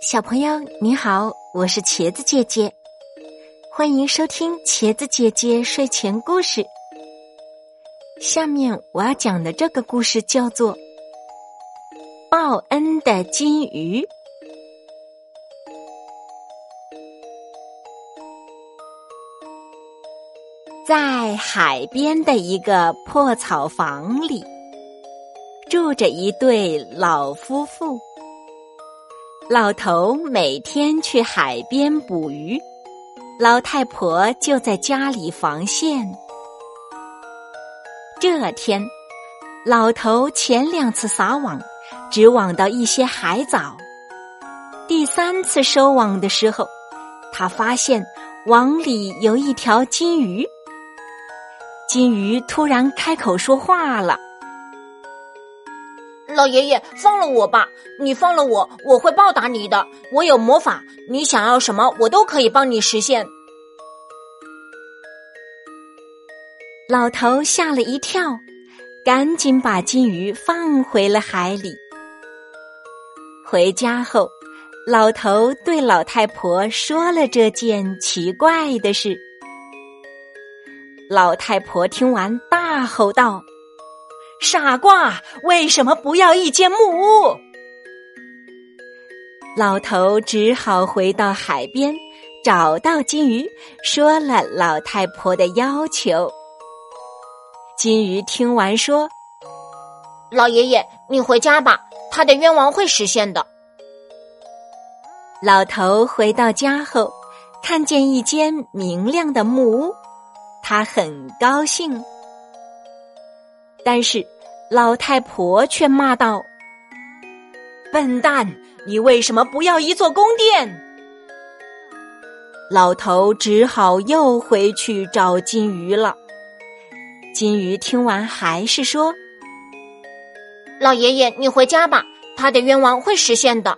小朋友你好，我是茄子姐姐，欢迎收听茄子姐姐睡前故事。下面我要讲的这个故事叫做《报恩的金鱼》。在海边的一个破草房里，住着一对老夫妇。老头每天去海边捕鱼，老太婆就在家里防线。这天，老头前两次撒网，只网到一些海藻。第三次收网的时候，他发现网里有一条金鱼。金鱼突然开口说话了。老爷爷，放了我吧！你放了我，我会报答你的。我有魔法，你想要什么，我都可以帮你实现。老头吓了一跳，赶紧把金鱼放回了海里。回家后，老头对老太婆说了这件奇怪的事。老太婆听完，大吼道。傻瓜，为什么不要一间木屋？老头只好回到海边，找到金鱼，说了老太婆的要求。金鱼听完说：“老爷爷，你回家吧，他的愿望会实现的。”老头回到家后，看见一间明亮的木屋，他很高兴。但是，老太婆却骂道：“笨蛋，你为什么不要一座宫殿？”老头只好又回去找金鱼了。金鱼听完，还是说：“老爷爷，你回家吧，他的愿望会实现的。”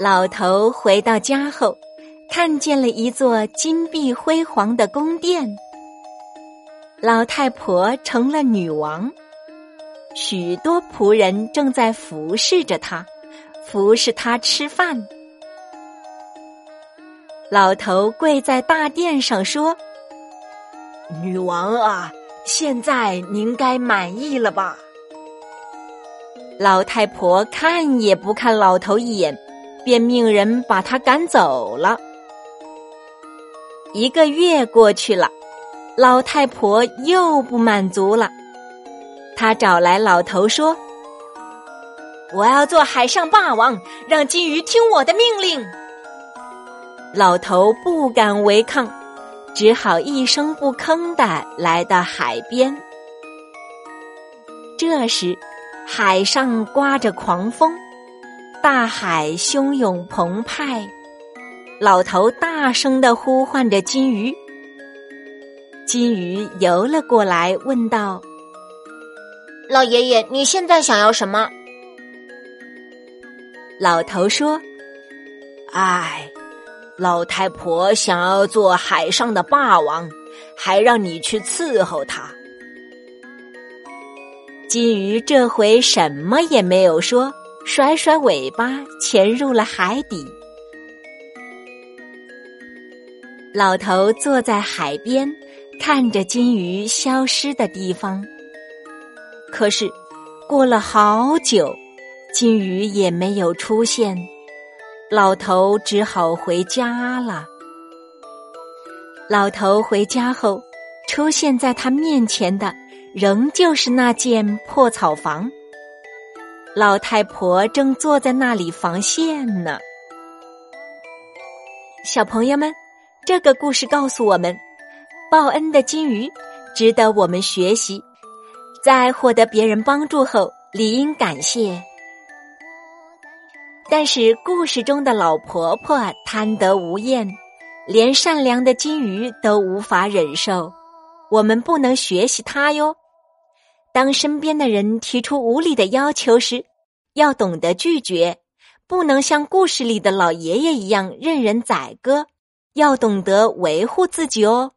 老头回到家后，看见了一座金碧辉煌的宫殿。老太婆成了女王，许多仆人正在服侍着她，服侍她吃饭。老头跪在大殿上说：“女王啊，现在您该满意了吧？”老太婆看也不看老头一眼，便命人把他赶走了。一个月过去了。老太婆又不满足了，她找来老头说：“我要做海上霸王，让金鱼听我的命令。”老头不敢违抗，只好一声不吭的来到海边。这时，海上刮着狂风，大海汹涌澎湃，老头大声的呼唤着金鱼。金鱼游了过来，问道：“老爷爷，你现在想要什么？”老头说：“哎，老太婆想要做海上的霸王，还让你去伺候她。”金鱼这回什么也没有说，甩甩尾巴，潜入了海底。老头坐在海边。看着金鱼消失的地方，可是过了好久，金鱼也没有出现，老头只好回家了。老头回家后，出现在他面前的仍旧是那间破草房，老太婆正坐在那里纺线呢。小朋友们，这个故事告诉我们。报恩的金鱼值得我们学习，在获得别人帮助后，理应感谢。但是故事中的老婆婆贪得无厌，连善良的金鱼都无法忍受，我们不能学习她哟。当身边的人提出无理的要求时，要懂得拒绝，不能像故事里的老爷爷一样任人宰割，要懂得维护自己哦。